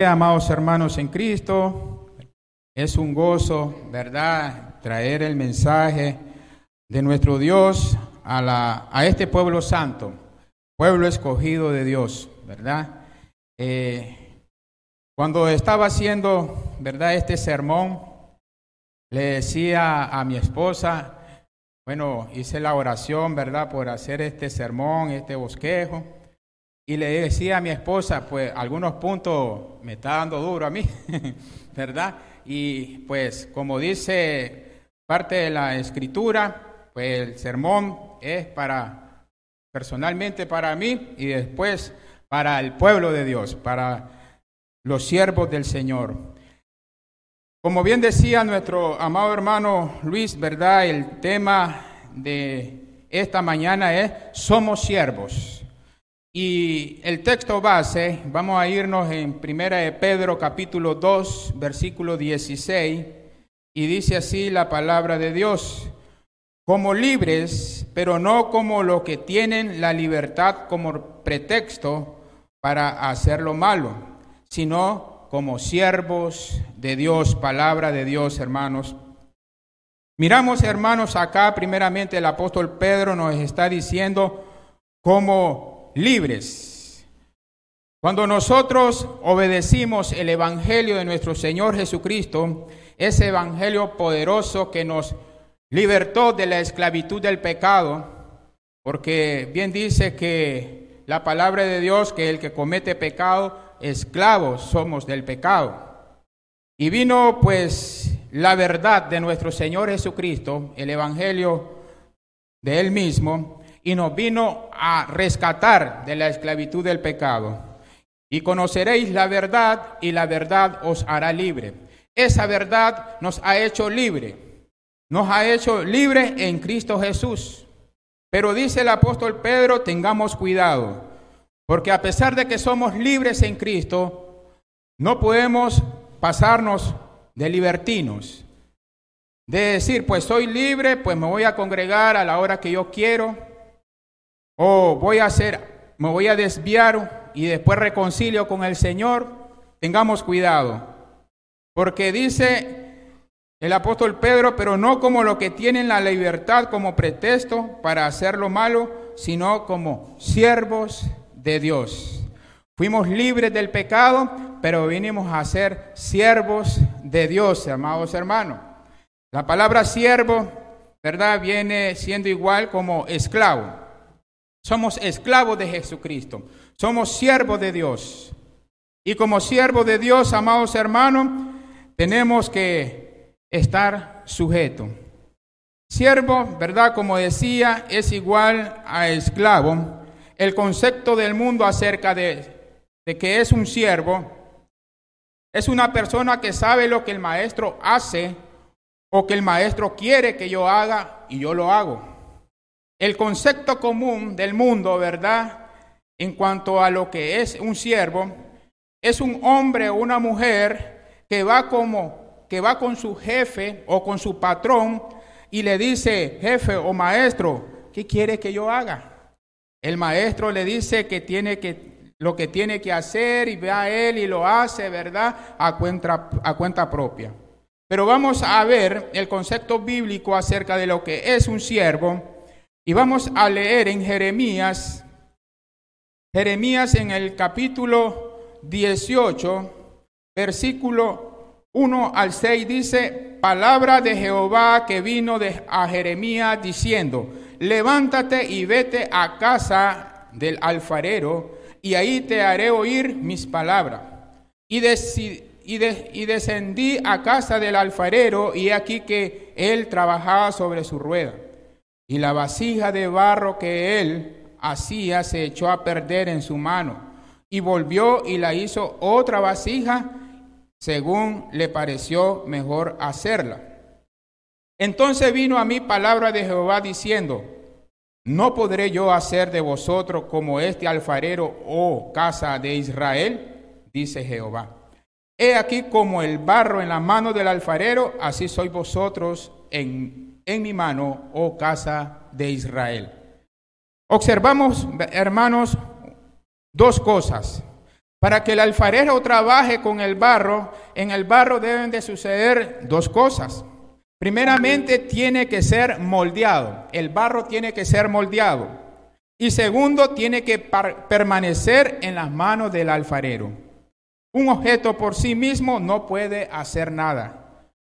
Amados hermanos en Cristo, es un gozo, ¿verdad?, traer el mensaje de nuestro Dios a, la, a este pueblo santo, pueblo escogido de Dios, ¿verdad? Eh, cuando estaba haciendo, ¿verdad?, este sermón, le decía a mi esposa, bueno, hice la oración, ¿verdad?, por hacer este sermón, este bosquejo. Y le decía a mi esposa, pues algunos puntos me está dando duro a mí, ¿verdad? Y pues como dice parte de la escritura, pues el sermón es para, personalmente para mí y después para el pueblo de Dios, para los siervos del Señor. Como bien decía nuestro amado hermano Luis, ¿verdad? El tema de esta mañana es Somos siervos. Y el texto base, vamos a irnos en Primera Pedro capítulo 2, versículo 16, y dice así la palabra de Dios, como libres, pero no como los que tienen la libertad como pretexto para hacer lo malo, sino como siervos de Dios, palabra de Dios, hermanos. Miramos, hermanos, acá primeramente el apóstol Pedro nos está diciendo cómo libres. Cuando nosotros obedecimos el Evangelio de nuestro Señor Jesucristo, ese Evangelio poderoso que nos libertó de la esclavitud del pecado, porque bien dice que la palabra de Dios, que el que comete pecado, esclavos somos del pecado. Y vino pues la verdad de nuestro Señor Jesucristo, el Evangelio de Él mismo, y nos vino a rescatar de la esclavitud del pecado. Y conoceréis la verdad y la verdad os hará libre. Esa verdad nos ha hecho libre. Nos ha hecho libre en Cristo Jesús. Pero dice el apóstol Pedro, tengamos cuidado, porque a pesar de que somos libres en Cristo, no podemos pasarnos de libertinos. De decir, pues soy libre, pues me voy a congregar a la hora que yo quiero, o voy a hacer, me voy a desviar y después reconcilio con el Señor, tengamos cuidado. Porque dice el apóstol Pedro, pero no como lo que tienen la libertad como pretexto para hacer lo malo, sino como siervos de Dios. Fuimos libres del pecado, pero vinimos a ser siervos de Dios, amados hermanos. La palabra siervo, ¿verdad? Viene siendo igual como esclavo. Somos esclavos de Jesucristo. Somos siervos de Dios. Y como siervos de Dios, amados hermanos, tenemos que estar sujetos. Siervo, ¿verdad? Como decía, es igual a esclavo. El concepto del mundo acerca de, de que es un siervo es una persona que sabe lo que el maestro hace o que el maestro quiere que yo haga y yo lo hago. El concepto común del mundo, ¿verdad? En cuanto a lo que es un siervo, es un hombre o una mujer que va como que va con su jefe o con su patrón y le dice, "Jefe o maestro, ¿qué quiere que yo haga?" El maestro le dice que tiene que lo que tiene que hacer y ve a él y lo hace, ¿verdad? A cuenta, a cuenta propia. Pero vamos a ver el concepto bíblico acerca de lo que es un siervo y vamos a leer en Jeremías, Jeremías en el capítulo 18, versículo 1 al 6 dice, palabra de Jehová que vino de, a Jeremías diciendo, levántate y vete a casa del alfarero y ahí te haré oír mis palabras. Y, y descendí a casa del alfarero y aquí que él trabajaba sobre su rueda. Y la vasija de barro que él hacía se echó a perder en su mano. Y volvió y la hizo otra vasija según le pareció mejor hacerla. Entonces vino a mí palabra de Jehová diciendo, ¿no podré yo hacer de vosotros como este alfarero, oh casa de Israel? Dice Jehová. He aquí como el barro en la mano del alfarero, así sois vosotros en en mi mano, oh casa de Israel. Observamos, hermanos, dos cosas. Para que el alfarero trabaje con el barro, en el barro deben de suceder dos cosas. Primeramente tiene que ser moldeado, el barro tiene que ser moldeado. Y segundo, tiene que permanecer en las manos del alfarero. Un objeto por sí mismo no puede hacer nada.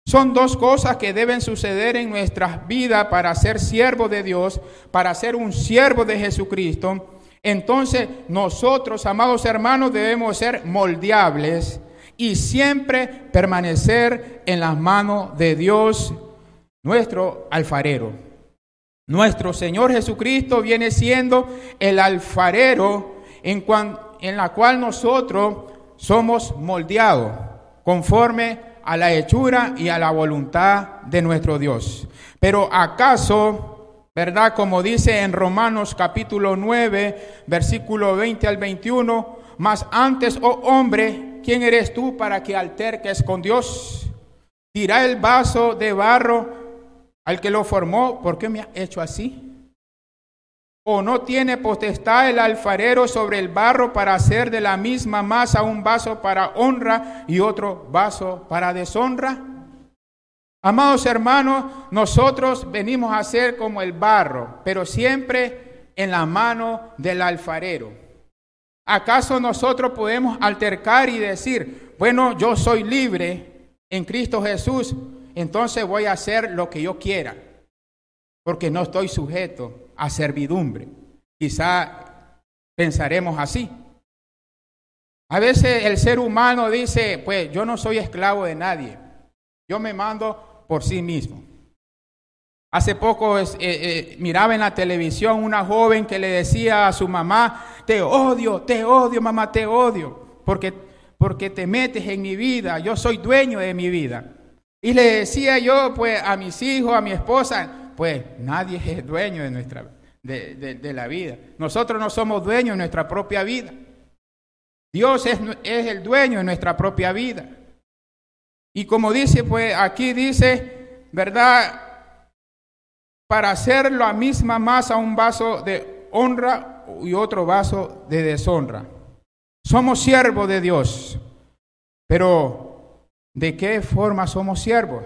Son dos cosas que deben suceder en nuestras vidas para ser siervo de Dios, para ser un siervo de Jesucristo entonces nosotros, amados hermanos, debemos ser moldeables y siempre permanecer en las manos de Dios, nuestro alfarero. Nuestro Señor Jesucristo viene siendo el alfarero en, en la cual nosotros somos moldeados conforme a la hechura y a la voluntad de nuestro Dios. Pero acaso ¿verdad? Como dice en Romanos capítulo 9, versículo 20 al 21, mas antes, oh hombre, ¿quién eres tú para que alterques con Dios? Dirá el vaso de barro al que lo formó, ¿por qué me ha hecho así? ¿O no tiene potestad el alfarero sobre el barro para hacer de la misma masa un vaso para honra y otro vaso para deshonra? Amados hermanos, nosotros venimos a ser como el barro, pero siempre en la mano del alfarero. ¿Acaso nosotros podemos altercar y decir, bueno, yo soy libre en Cristo Jesús, entonces voy a hacer lo que yo quiera, porque no estoy sujeto a servidumbre? Quizá pensaremos así. A veces el ser humano dice, pues yo no soy esclavo de nadie, yo me mando por sí mismo. Hace poco eh, eh, miraba en la televisión una joven que le decía a su mamá, te odio, te odio, mamá, te odio, porque, porque te metes en mi vida, yo soy dueño de mi vida. Y le decía yo, pues, a mis hijos, a mi esposa, pues nadie es dueño de, nuestra, de, de, la vida. Nosotros no somos dueños de nuestra propia vida. Dios es, es el dueño de nuestra propia vida. Y como dice, pues aquí dice, ¿verdad? Para hacer la misma masa un vaso de honra y otro vaso de deshonra. Somos siervos de Dios, pero ¿de qué forma somos siervos?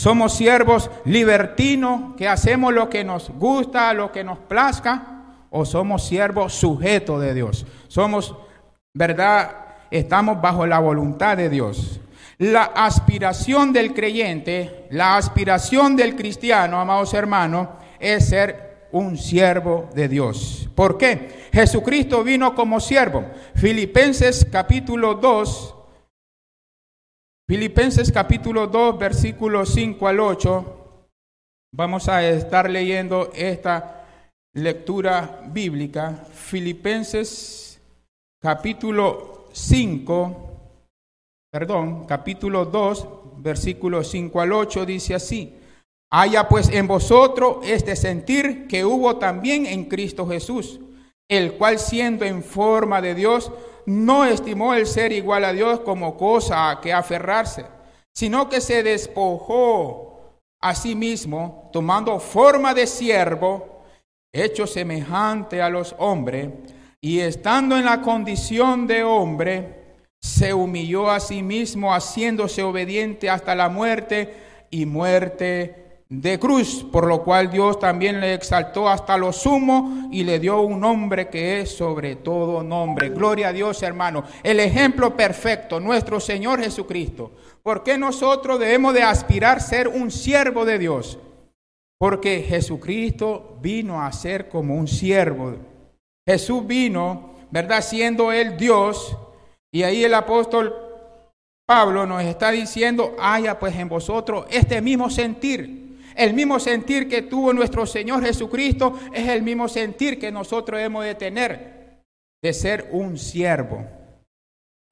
Somos siervos libertinos que hacemos lo que nos gusta, lo que nos plazca, o somos siervos sujetos de Dios. Somos, ¿verdad? Estamos bajo la voluntad de Dios. La aspiración del creyente, la aspiración del cristiano, amados hermanos, es ser un siervo de Dios. ¿Por qué? Jesucristo vino como siervo. Filipenses capítulo 2, Filipenses capítulo 2, versículos 5 al 8. Vamos a estar leyendo esta lectura bíblica. Filipenses capítulo 5 perdón, capítulo 2, versículos 5 al 8 dice así, haya pues en vosotros este sentir que hubo también en Cristo Jesús, el cual siendo en forma de Dios, no estimó el ser igual a Dios como cosa a que aferrarse, sino que se despojó a sí mismo, tomando forma de siervo, hecho semejante a los hombres, y estando en la condición de hombre, se humilló a sí mismo haciéndose obediente hasta la muerte y muerte de cruz, por lo cual Dios también le exaltó hasta lo sumo y le dio un nombre que es sobre todo nombre. Gloria a Dios, hermano. El ejemplo perfecto, nuestro Señor Jesucristo. ¿Por qué nosotros debemos de aspirar ser un siervo de Dios? Porque Jesucristo vino a ser como un siervo. Jesús vino, ¿verdad? Siendo Él Dios, y ahí el apóstol Pablo nos está diciendo, haya pues en vosotros este mismo sentir. El mismo sentir que tuvo nuestro Señor Jesucristo es el mismo sentir que nosotros hemos de tener, de ser un siervo.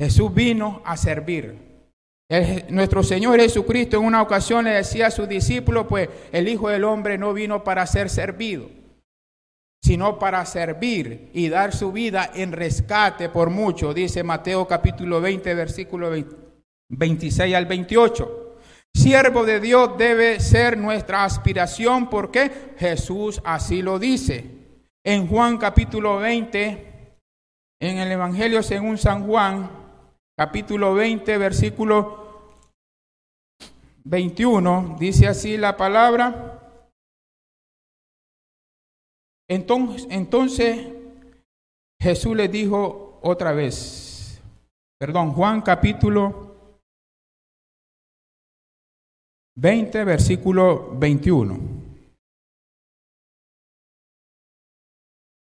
Jesús vino a servir. nuestro Señor Jesucristo en una ocasión le decía a sus discípulos, pues el Hijo del Hombre no vino para ser servido, sino para servir y dar su vida en rescate por mucho, dice Mateo capítulo 20, versículo 26 al 28. Siervo de Dios debe ser nuestra aspiración porque Jesús así lo dice. En Juan capítulo 20, en el Evangelio según San Juan, capítulo 20, versículo 21, dice así la palabra. Entonces, entonces Jesús le dijo otra vez, perdón, Juan capítulo 20, versículo 21.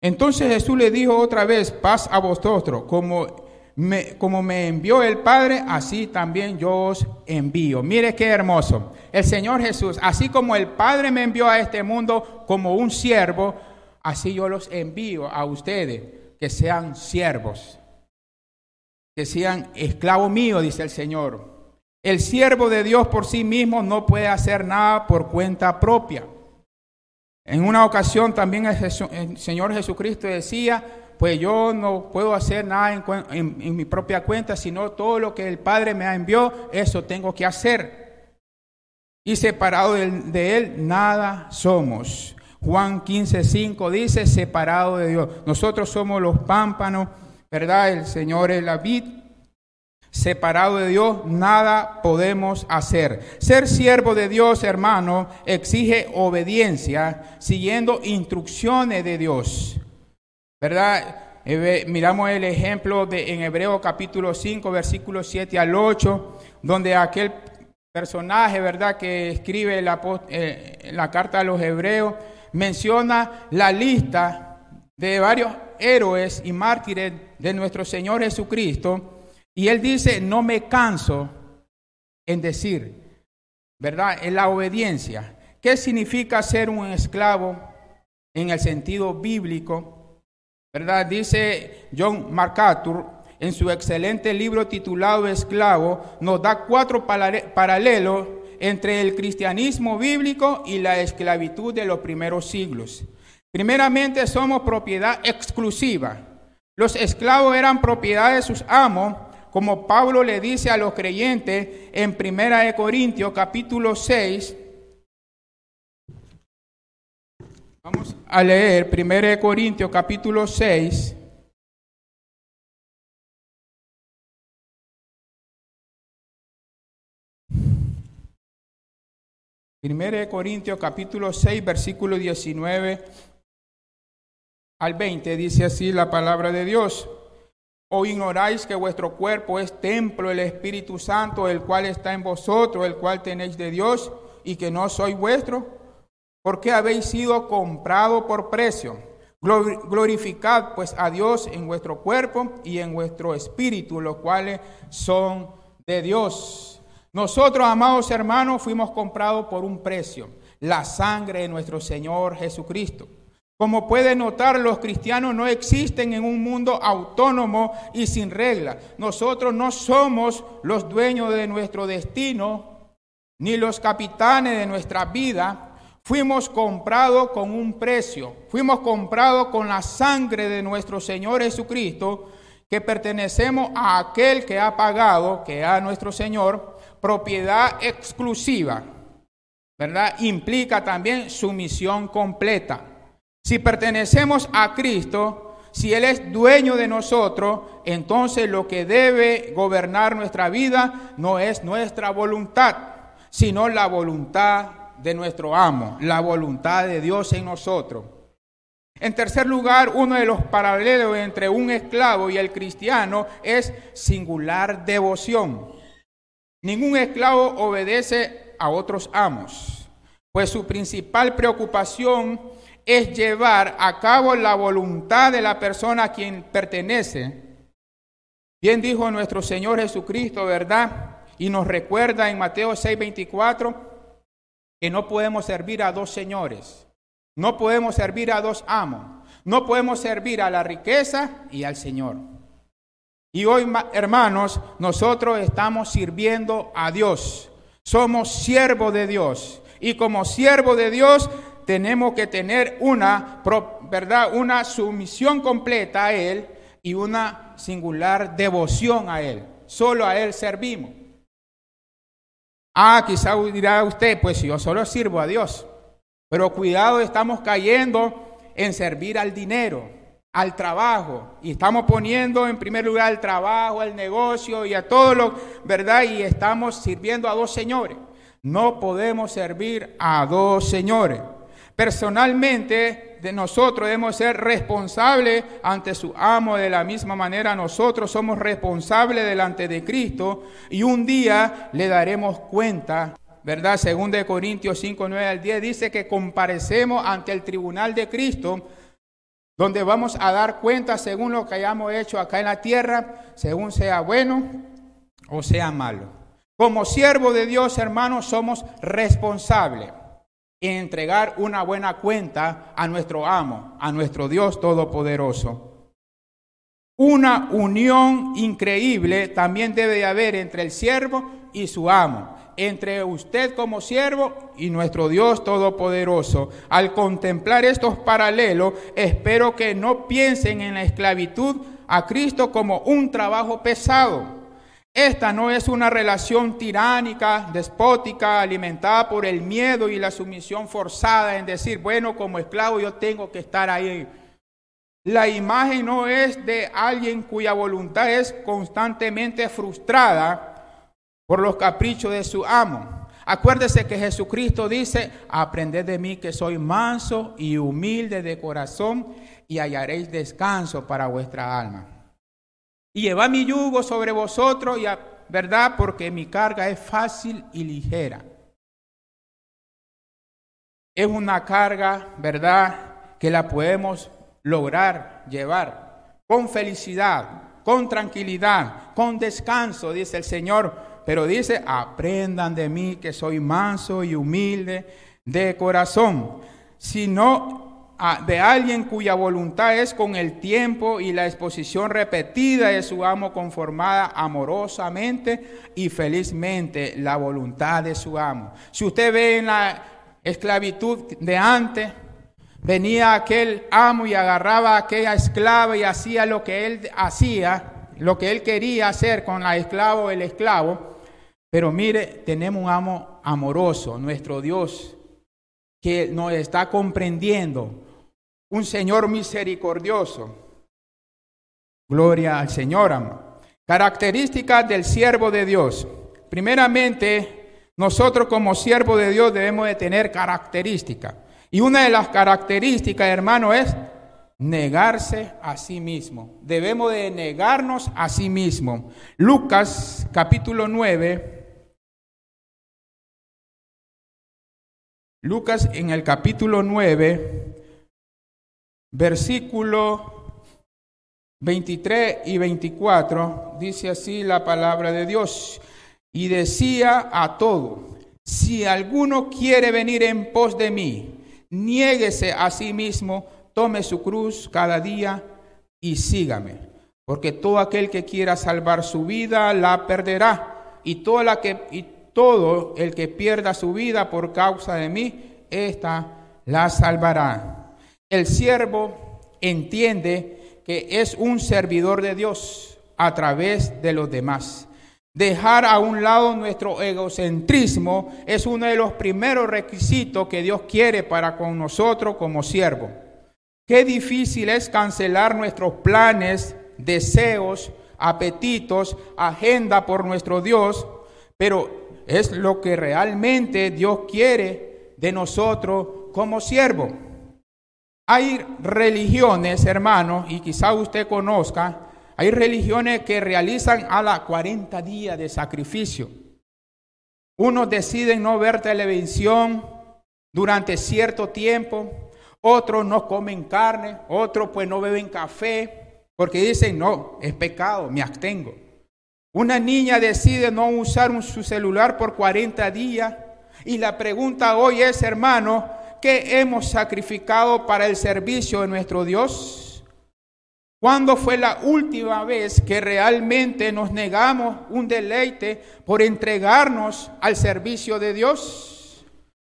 Entonces Jesús le dijo otra vez, paz a vosotros, como me, como me envió el Padre, así también yo os envío. Mire qué hermoso. El Señor Jesús, así como el Padre me envió a este mundo como un siervo, así yo los envío a ustedes, que sean siervos, que sean esclavos míos, dice el Señor. El siervo de Dios por sí mismo no puede hacer nada por cuenta propia. En una ocasión también el Señor Jesucristo decía, pues yo no puedo hacer nada en, mi propia cuenta, sino todo lo que el Padre me ha enviado, eso tengo que hacer. Y separado de, Él, nada somos. Juan 15, 5 dice, separado de Dios. Nosotros somos los pámpanos, ¿verdad? El Señor es la vid. Separado de Dios, nada podemos hacer. Ser siervo de Dios, hermano, exige obediencia, siguiendo instrucciones de Dios. ¿Verdad? Eh, miramos el ejemplo de, en Hebreo capítulo 5, versículos 7 al 8, donde aquel personaje, ¿verdad?, que escribe la, eh, la carta a los hebreos, menciona la lista de varios héroes y mártires de nuestro Señor Jesucristo, y él dice, no me canso en decir, ¿verdad? En la obediencia. ¿Qué significa ser un esclavo en el sentido bíblico? ¿Verdad? Dice John MacArthur en su excelente libro titulado Esclavo, nos da cuatro paralelos entre el cristianismo bíblico y la esclavitud de los primeros siglos. Primeramente somos propiedad exclusiva. Los esclavos eran propiedad de sus amos, como Pablo le dice a los creyentes en Primera de Corintios capítulo 6. Vamos a leer Primera de Corintios capítulo 6. Primera de Corintios capítulo 6 versículo 19 al 20 dice así la palabra de Dios. ¿O ignoráis que vuestro cuerpo es templo del Espíritu Santo, el cual está en vosotros, el cual tenéis de Dios, y que no soy vuestro? Porque habéis sido comprado por precio. Glorificad pues a Dios en vuestro cuerpo y en vuestro espíritu, los cuales son de Dios. Nosotros, amados hermanos, fuimos comprados por un precio, la sangre de nuestro Señor Jesucristo. Como pueden notar, los cristianos no existen en un mundo autónomo y sin reglas. Nosotros no somos los dueños de nuestro destino, ni los capitanes de nuestra vida. Fuimos comprados con un precio. Fuimos comprados con la sangre de nuestro Señor Jesucristo, que pertenecemos a aquel que ha pagado, que a nuestro Señor, propiedad exclusiva, ¿verdad? Implica también sumisión completa. Si pertenecemos a Cristo, si Él es dueño de nosotros, entonces lo que debe gobernar nuestra vida no es nuestra voluntad, sino la voluntad de nuestro amo, la voluntad de Dios en nosotros. En tercer lugar, uno de los paralelos entre un esclavo y el cristiano es singular devoción. Ningún esclavo obedece a otros amos, pues su principal preocupación es llevar a cabo la voluntad de la persona a quien pertenece. Bien dijo nuestro Señor Jesucristo, ¿verdad? Y nos recuerda en Mateo 6:24 que no podemos servir a dos señores, no podemos servir a dos amos, no podemos servir a la riqueza y al Señor. Y hoy, hermanos, nosotros estamos sirviendo a Dios. Somos siervos de Dios. Y como siervo de Dios tenemos que tener una, ¿verdad? Una sumisión completa a Él y una singular devoción a Él. Solo a Él servimos. Ah, quizá dirá usted, pues yo solo sirvo a Dios. Pero cuidado, estamos cayendo en servir al dinero al trabajo y estamos poniendo en primer lugar el trabajo, el negocio y a todo lo, ¿verdad? Y estamos sirviendo a dos señores. No podemos servir a dos señores. Personalmente, de nosotros debemos ser responsables ante su amo de la misma manera nosotros somos responsables delante de Cristo y un día le daremos cuenta ¿verdad? Según de Corintios 5, 9 al 10 dice que comparecemos ante el tribunal de Cristo, donde vamos a dar cuenta según lo que hayamos hecho acá en la tierra, según sea bueno o sea malo. Como siervo de Dios, hermanos, somos responsables en entregar una buena cuenta a nuestro amo, a nuestro Dios Todopoderoso. Una unión increíble también debe haber entre el siervo y su amo entre usted como siervo y nuestro Dios Todopoderoso. Al contemplar estos paralelos, espero que no piensen en la esclavitud a Cristo como un trabajo pesado. Esta no es una relación tiránica, despótica, alimentada por el miedo y la sumisión forzada en decir, bueno, como esclavo yo tengo que estar ahí. La imagen no es de alguien cuya voluntad es constantemente frustrada por los caprichos de su amo. Acuérdese que Jesucristo dice, aprended de mí que soy manso y humilde de corazón y hallaréis descanso para vuestra alma. Y lleva mi yugo sobre vosotros, y ¿verdad? Porque mi carga es fácil y ligera. Es una carga, ¿verdad? Que la podemos lograr llevar con felicidad, con tranquilidad, con descanso, dice el Señor pero dice, aprendan de mí que soy manso y humilde de corazón, sino de alguien cuya voluntad es con el tiempo y la exposición repetida de su amo conformada amorosamente y felizmente la voluntad de su amo. Si usted ve en la esclavitud de antes, venía aquel amo y agarraba a aquella esclava y hacía lo que él hacía, lo que él quería hacer con la esclava o el esclavo, pero mire, tenemos un amo amoroso, nuestro Dios, que nos está comprendiendo, un Señor misericordioso. Gloria al Señor, amo. Características del siervo de Dios. Primeramente, nosotros como siervo de Dios debemos de tener características. Y una de las características, hermano, es negarse a sí mismo. Debemos de negarnos a sí mismo. Lucas capítulo 9, Lucas en el capítulo 9, versículo 23 y 24, dice así la palabra de Dios. Y decía a todo, si alguno quiere venir en pos de mí, niéguese a sí mismo, tome su cruz cada día y sígame. Porque todo aquel que quiera salvar su vida la perderá. Y toda la que todo el que pierda su vida por causa de mí, ésta la salvará. El siervo entiende que es un servidor de Dios a través de los demás. Dejar a un lado nuestro egocentrismo es uno de los primeros requisitos que Dios quiere para con nosotros como siervo. Qué difícil es cancelar nuestros planes, deseos, apetitos, agenda por nuestro Dios, pero es lo que realmente Dios quiere de nosotros como siervo. Hay religiones, hermanos, y quizá usted conozca, hay religiones que realizan a la 40 días de sacrificio. Unos deciden no ver televisión durante cierto tiempo, otros no comen carne, otros pues no beben café, porque dicen, no, es pecado, me abstengo. Una niña decide no usar su celular por 40 días y la pregunta hoy es, hermano, ¿qué hemos sacrificado para el servicio de nuestro Dios? ¿Cuándo fue la última vez que realmente nos negamos un deleite por entregarnos al servicio de Dios?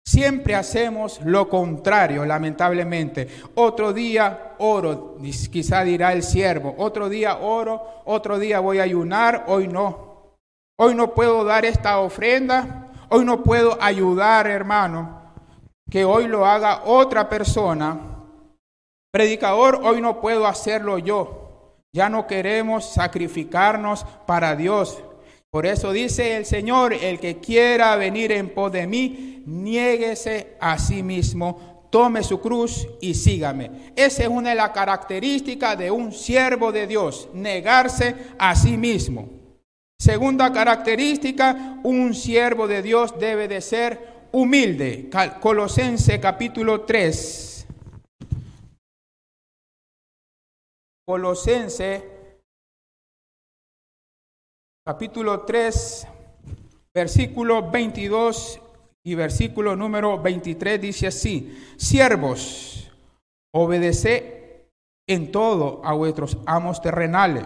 Siempre hacemos lo contrario, lamentablemente. Otro día oro, quizá dirá el siervo. Otro día oro, otro día voy a ayunar, hoy no. Hoy no puedo dar esta ofrenda, hoy no puedo ayudar, hermano. Que hoy lo haga otra persona. Predicador, hoy no puedo hacerlo yo. Ya no queremos sacrificarnos para Dios. Por eso dice el Señor, el que quiera venir en pos de mí, niéguese a sí mismo, tome su cruz y sígame. Esa es una de las características de un siervo de Dios, negarse a sí mismo. Segunda característica, un siervo de Dios debe de ser humilde. Colosense capítulo 3. Colosense capítulo 3, versículo 22 y versículo número 23 dice así, siervos, obedece en todo a vuestros amos terrenales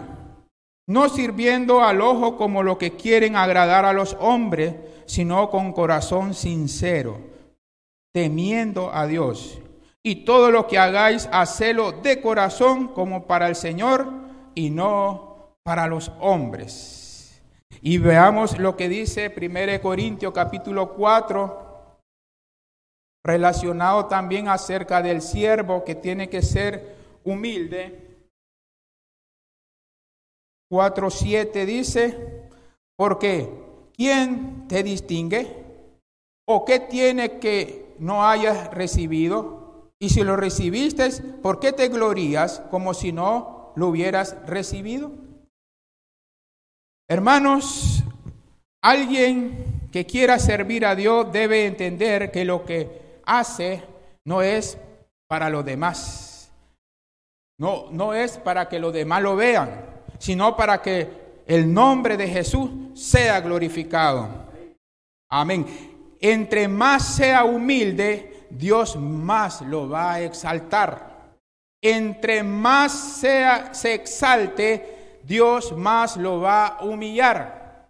no sirviendo al ojo como lo que quieren agradar a los hombres, sino con corazón sincero, temiendo a Dios. Y todo lo que hagáis, hacelo de corazón como para el Señor y no para los hombres. Y veamos lo que dice 1 Corintios capítulo 4, relacionado también acerca del siervo que tiene que ser humilde. 4.7 dice, porque ¿quién te distingue? ¿O qué tiene que no hayas recibido? Y si lo recibiste, ¿por qué te glorías como si no lo hubieras recibido? Hermanos, alguien que quiera servir a Dios debe entender que lo que hace no es para los demás. No, no es para que los demás lo vean sino para que el nombre de Jesús sea glorificado. Amén. Entre más sea humilde, Dios más lo va a exaltar. Entre más sea, se exalte, Dios más lo va a humillar.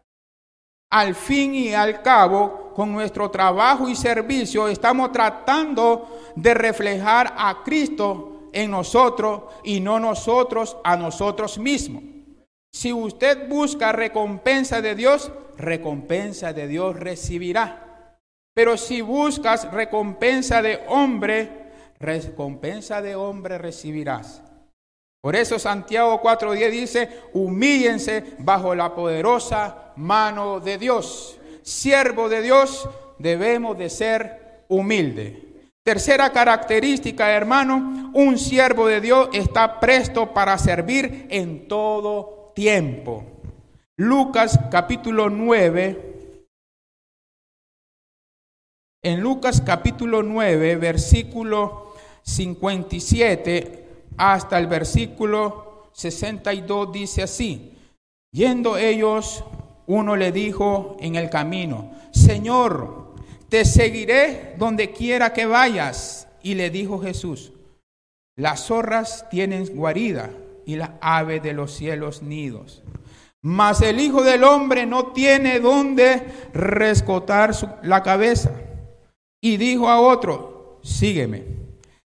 Al fin y al cabo, con nuestro trabajo y servicio, estamos tratando de reflejar a Cristo en nosotros y no nosotros a nosotros mismos. Si usted busca recompensa de Dios, recompensa de Dios recibirá. Pero si buscas recompensa de hombre, recompensa de hombre recibirás. Por eso Santiago 4.10 dice, humíllense bajo la poderosa mano de Dios. Siervo de Dios, debemos de ser humilde. Tercera característica, hermano, un siervo de Dios está presto para servir en todo tiempo. Lucas capítulo 9. En Lucas capítulo 9, versículo 57 hasta el versículo 62 dice así, yendo ellos, uno le dijo en el camino, Señor, te seguiré donde quiera que vayas. Y le dijo Jesús, las zorras tienen guarida y las aves de los cielos nidos. Mas el Hijo del Hombre no tiene donde rescotar la cabeza. Y dijo a otro, sígueme.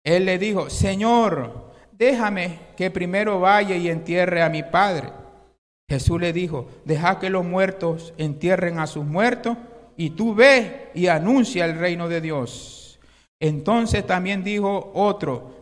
Él le dijo, Señor, déjame que primero vaya y entierre a mi Padre. Jesús le dijo, deja que los muertos entierren a sus muertos y tú ve y anuncia el reino de Dios. Entonces también dijo otro,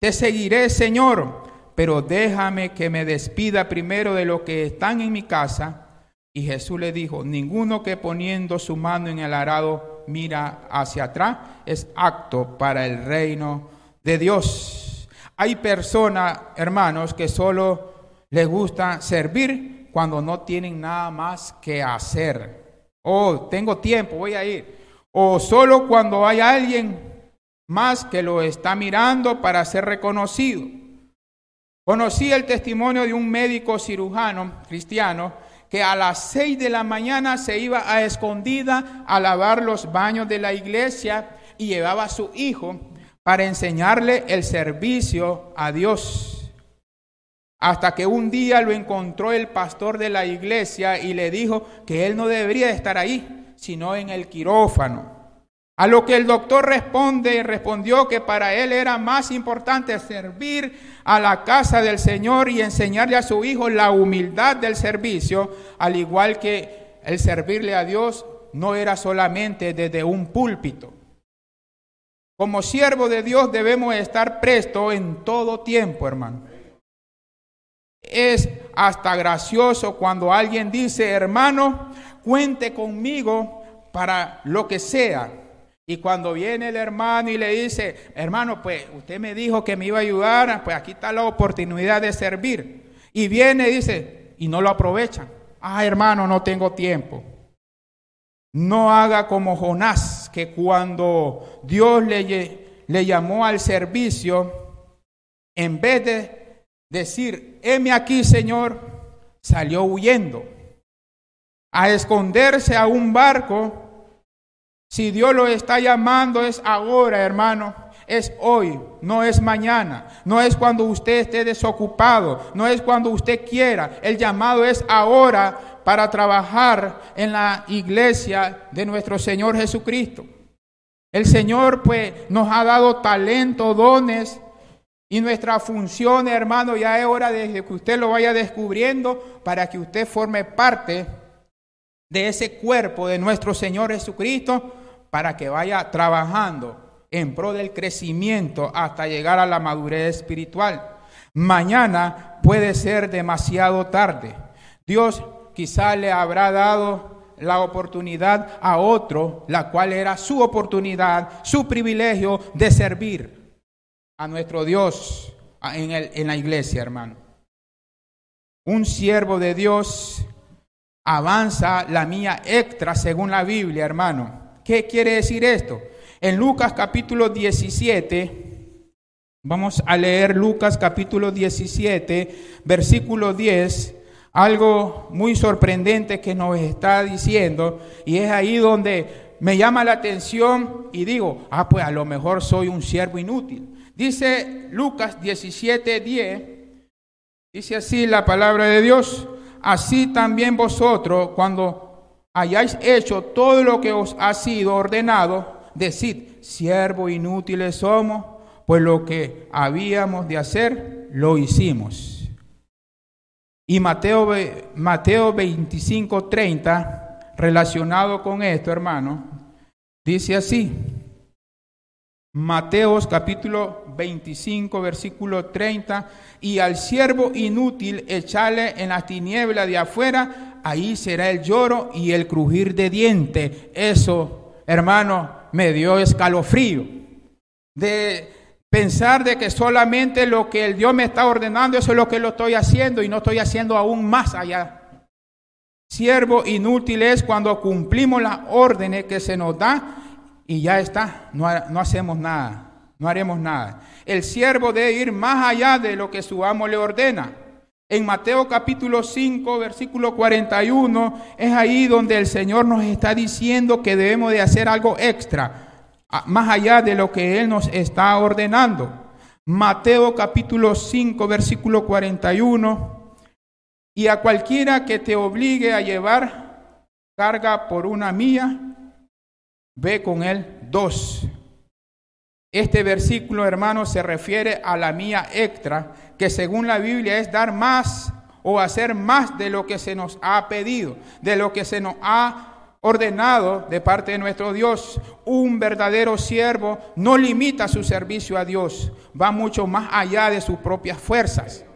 te seguiré, Señor, pero déjame que me despida primero de los que están en mi casa. Y Jesús le dijo, ninguno que poniendo su mano en el arado mira hacia atrás es acto para el reino de Dios. Hay personas, hermanos, que solo les gusta servir cuando no tienen nada más que hacer. Oh, tengo tiempo, voy a ir. O solo cuando hay alguien más que lo está mirando para ser reconocido. Conocí el testimonio de un médico cirujano cristiano que a las seis de la mañana se iba a escondida a lavar los baños de la iglesia y llevaba a su hijo para enseñarle el servicio a Dios. Hasta que un día lo encontró el pastor de la iglesia y le dijo que él no debería estar ahí, sino en el quirófano. A lo que el doctor responde respondió que para él era más importante servir a la casa del Señor y enseñarle a su hijo la humildad del servicio, al igual que el servirle a Dios no era solamente desde un púlpito. como siervo de Dios debemos estar presto en todo tiempo, hermano. Es hasta gracioso cuando alguien dice, hermano, cuente conmigo para lo que sea. Y cuando viene el hermano y le dice, hermano, pues usted me dijo que me iba a ayudar, pues aquí está la oportunidad de servir. Y viene y dice, y no lo aprovechan. Ah, hermano, no tengo tiempo. No haga como Jonás, que cuando Dios le, le llamó al servicio, en vez de decir, heme aquí, Señor, salió huyendo a esconderse a un barco. Si Dios lo está llamando es ahora, hermano, es hoy, no es mañana, no es cuando usted esté desocupado, no es cuando usted quiera. El llamado es ahora para trabajar en la iglesia de nuestro Señor Jesucristo. El Señor pues nos ha dado talento, dones y nuestra función, hermano, ya es hora de que usted lo vaya descubriendo para que usted forme parte de ese cuerpo de nuestro Señor Jesucristo para que vaya trabajando en pro del crecimiento hasta llegar a la madurez espiritual. Mañana puede ser demasiado tarde. Dios quizá le habrá dado la oportunidad a otro, la cual era su oportunidad, su privilegio de servir a nuestro Dios en, en la iglesia, hermano. Un siervo de Dios avanza la mía extra según la Biblia, hermano. ¿Qué quiere decir esto? En Lucas capítulo 17, vamos a leer Lucas capítulo 17, versículo 10, algo muy sorprendente que nos está diciendo, y es ahí donde me llama la atención y digo, ah, pues a lo mejor soy un siervo inútil. Dice Lucas 17, 10, dice así la palabra de Dios así también vosotros, cuando hayáis hecho todo lo que os ha sido ordenado, decid, siervos inútiles somos, pues lo que habíamos de hacer, lo hicimos. Y Mateo, Mateo 25, 30, relacionado con esto, hermano, dice así. Mateos capítulo 25, versículo 30, y al siervo inútil echarle en la tiniebla de afuera, ahí será el lloro y el crujir de diente. Eso, hermano, me dio escalofrío. De pensar de que solamente lo que el Dios me está ordenando, eso es lo que lo estoy haciendo y no estoy haciendo aún más allá. Siervo inútil es cuando cumplimos las órdenes que se nos da y ya está, no, no hacemos nada, no haremos nada. El siervo debe ir más allá de lo que su amo le ordena. En Mateo capítulo 5, versículo 41, es ahí donde el Señor nos está diciendo que debemos de hacer algo extra, más allá de lo que Él nos está ordenando. Mateo capítulo 5, versículo 41, y a cualquiera que te obligue a llevar carga por una mía, ve con él dos. Este versículo, hermano, se refiere a la mía extra, que según la Biblia es dar más o hacer más de lo que se nos ha pedido, de lo que se nos ha ordenado de parte de nuestro Dios. Un verdadero siervo no limita su servicio a Dios, va mucho más allá de sus propias fuerzas.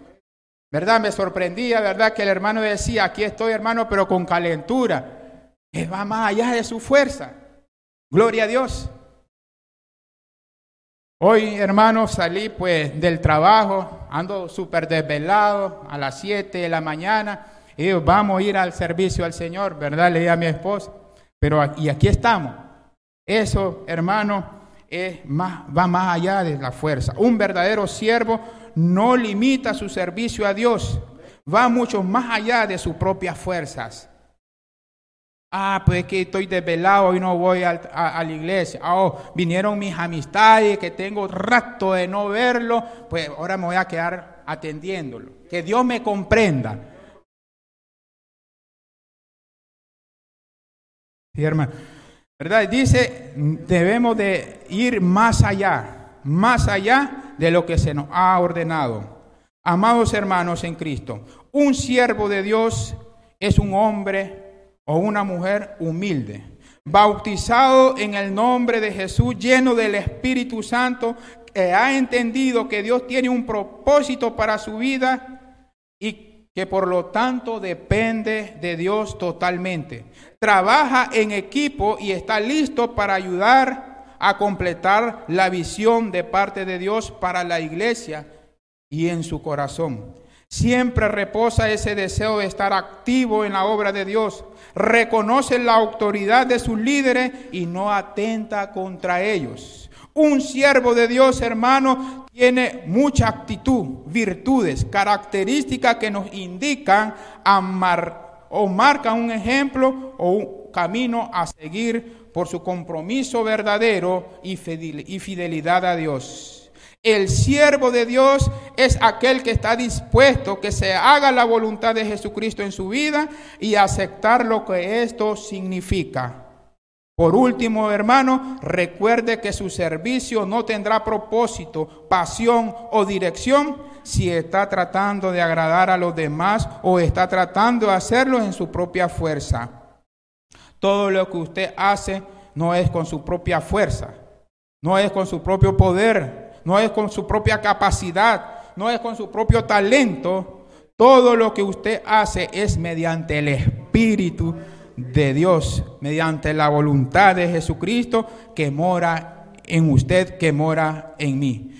¿Verdad? Me sorprendía, ¿verdad? Que el hermano decía, aquí estoy hermano, pero con calentura. Él va más allá de su fuerza. Gloria a Dios. Hoy, hermano, salí pues del trabajo, ando súper desvelado a las 7 de la mañana y vamos a ir al servicio al Señor, ¿verdad? Le dije a mi esposa, pero y aquí estamos. Eso, hermano, es más, va más allá de la fuerza. Un verdadero siervo no limita su servicio a Dios, va mucho más allá de sus propias fuerzas. Ah, pues que estoy desvelado y no voy a, la iglesia. Oh, vinieron mis amistades que tengo rato de no verlo, pues ahora me voy a quedar atendiéndolo. Que Dios me comprenda. Sí, hermano. ¿Verdad? Dice, debemos de ir más allá, más allá de lo que se nos ha ordenado. Amados hermanos en Cristo, un siervo de Dios es un hombre o una mujer humilde. bautizado en el nombre de Jesús, lleno del Espíritu Santo, que ha entendido que Dios tiene un propósito para su vida y que por lo tanto depende de Dios totalmente. Trabaja en equipo y está listo para ayudar a completar la visión de parte de Dios para la iglesia y en su corazón. Siempre reposa ese deseo de estar activo en la obra de Dios. Reconoce la autoridad de sus líderes y no atenta contra ellos. Un siervo de Dios, hermano, tiene mucha actitud, virtudes, características que nos indican amar, o marcan un ejemplo o un camino a seguir por su compromiso verdadero y fidelidad a Dios. El siervo de Dios es aquel que está dispuesto que se haga la voluntad de Jesucristo en su vida y aceptar lo que esto significa. Por último, hermano, recuerde que su servicio no tendrá propósito, pasión o dirección si está tratando de agradar a los demás o está tratando de hacerlo en su propia fuerza. Todo lo que usted hace no es con su propia fuerza, no es con su propio poder, no es con su propia capacidad, no es con su propio talento. Todo lo que usted hace es mediante el Espíritu de Dios, mediante la voluntad de Jesucristo que mora en usted, que mora en mí.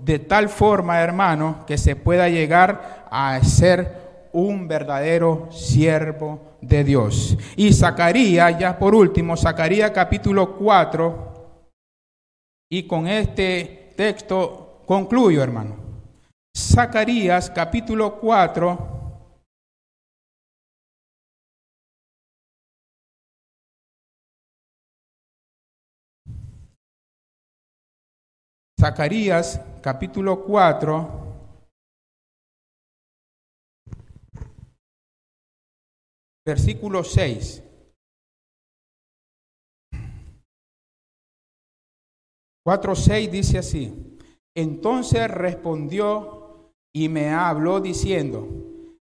De tal forma, hermano, que se pueda llegar a ser un verdadero siervo de Dios. Y Zacarías, ya por último, Zacarías capítulo 4, y con este texto concluyo, hermano. Zacarías capítulo 4. Zacarías capítulo 4. Versículo 6. 4.6 dice así, entonces respondió y me habló diciendo,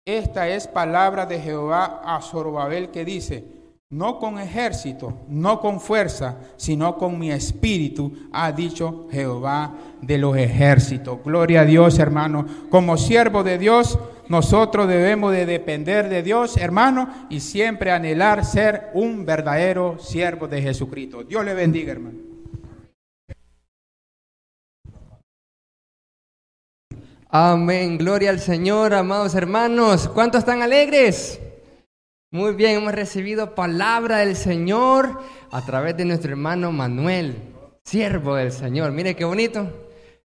esta es palabra de Jehová a Zorobabel que dice, no con ejército, no con fuerza, sino con mi espíritu, ha dicho Jehová de los ejércitos. Gloria a Dios, hermano. Como siervo de Dios, nosotros debemos de depender de Dios, hermano, y siempre anhelar ser un verdadero siervo de Jesucristo. Dios le bendiga, hermano. Amén, gloria al Señor, amados hermanos. ¿Cuántos están alegres? Muy bien, hemos recibido palabra del Señor a través de nuestro hermano Manuel, siervo del Señor. Mire qué bonito.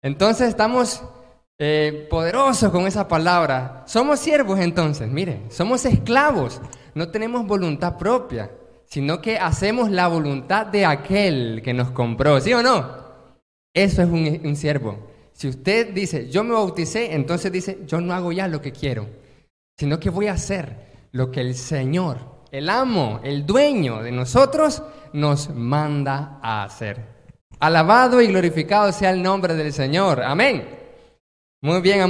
Entonces estamos eh, poderosos con esa palabra. Somos siervos entonces, mire, somos esclavos. No tenemos voluntad propia, sino que hacemos la voluntad de aquel que nos compró, ¿sí o no? Eso es un siervo. Si usted dice, yo me bauticé, entonces dice, yo no hago ya lo que quiero, sino que voy a hacer lo que el Señor, el amo, el dueño de nosotros, nos manda a hacer. Alabado y glorificado sea el nombre del Señor. Amén. Muy bien, amor.